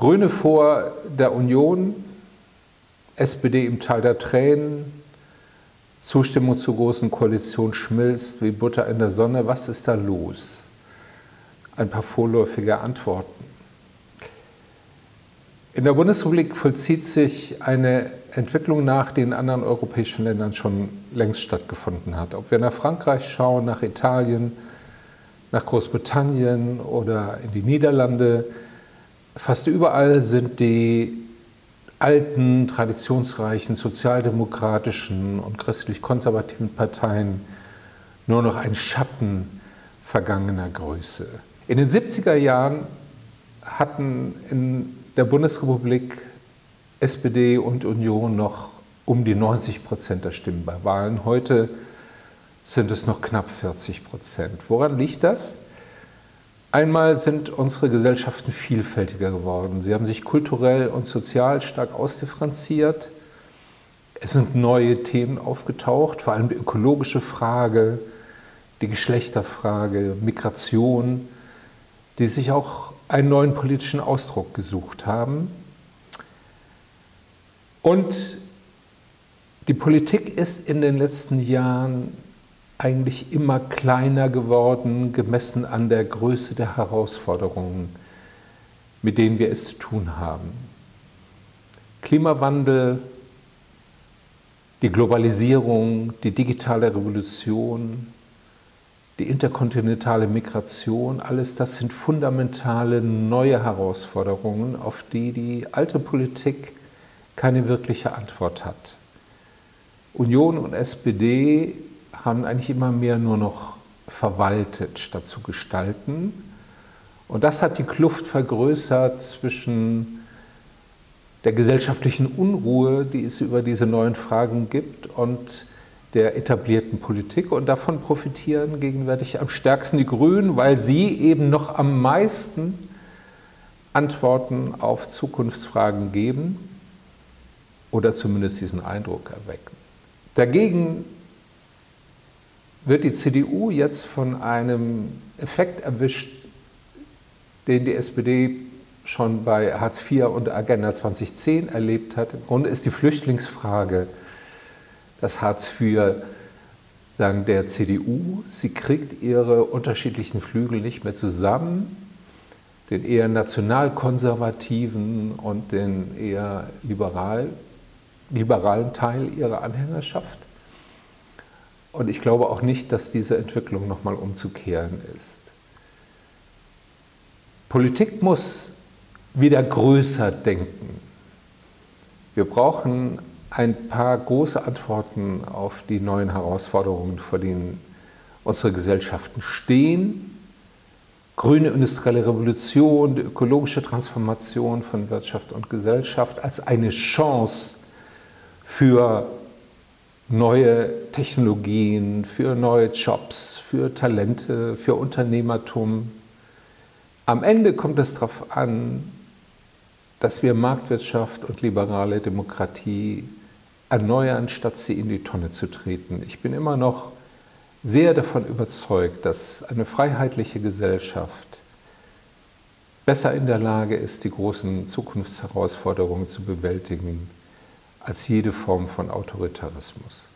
Grüne vor der Union, SPD im Tal der Tränen, Zustimmung zur Großen Koalition schmilzt wie Butter in der Sonne. Was ist da los? Ein paar vorläufige Antworten. In der Bundesrepublik vollzieht sich eine Entwicklung nach, die in anderen europäischen Ländern schon längst stattgefunden hat. Ob wir nach Frankreich schauen, nach Italien, nach Großbritannien oder in die Niederlande, fast überall sind die alten, traditionsreichen, sozialdemokratischen und christlich-konservativen Parteien nur noch ein Schatten vergangener Größe. In den 70er Jahren hatten in der Bundesrepublik SPD und Union noch um die 90 Prozent der Stimmen bei Wahlen. Heute sind es noch knapp 40 Prozent. Woran liegt das? Einmal sind unsere Gesellschaften vielfältiger geworden. Sie haben sich kulturell und sozial stark ausdifferenziert. Es sind neue Themen aufgetaucht, vor allem die ökologische Frage, die Geschlechterfrage, Migration, die sich auch einen neuen politischen Ausdruck gesucht haben. Und die Politik ist in den letzten Jahren eigentlich immer kleiner geworden, gemessen an der Größe der Herausforderungen, mit denen wir es zu tun haben. Klimawandel, die Globalisierung, die digitale Revolution, die interkontinentale Migration, alles das sind fundamentale neue Herausforderungen, auf die die alte Politik keine wirkliche Antwort hat. Union und SPD haben eigentlich immer mehr nur noch verwaltet, statt zu gestalten. Und das hat die Kluft vergrößert zwischen der gesellschaftlichen Unruhe, die es über diese neuen Fragen gibt, und der etablierten Politik. Und davon profitieren gegenwärtig am stärksten die Grünen, weil sie eben noch am meisten Antworten auf Zukunftsfragen geben oder zumindest diesen Eindruck erwecken. Dagegen wird die CDU jetzt von einem Effekt erwischt, den die SPD schon bei Hartz IV und Agenda 2010 erlebt hat. Im Grunde ist die Flüchtlingsfrage das Hartz IV sagen, der CDU. Sie kriegt ihre unterschiedlichen Flügel nicht mehr zusammen, den eher nationalkonservativen und den eher liberal, liberalen Teil ihrer Anhängerschaft. Und ich glaube auch nicht, dass diese Entwicklung nochmal umzukehren ist. Politik muss wieder größer denken. Wir brauchen ein paar große Antworten auf die neuen Herausforderungen, vor denen unsere Gesellschaften stehen. Grüne industrielle Revolution, die ökologische Transformation von Wirtschaft und Gesellschaft als eine Chance für neue Technologien, für neue Jobs, für Talente, für Unternehmertum. Am Ende kommt es darauf an, dass wir Marktwirtschaft und liberale Demokratie erneuern, statt sie in die Tonne zu treten. Ich bin immer noch sehr davon überzeugt, dass eine freiheitliche Gesellschaft besser in der Lage ist, die großen Zukunftsherausforderungen zu bewältigen als jede Form von Autoritarismus.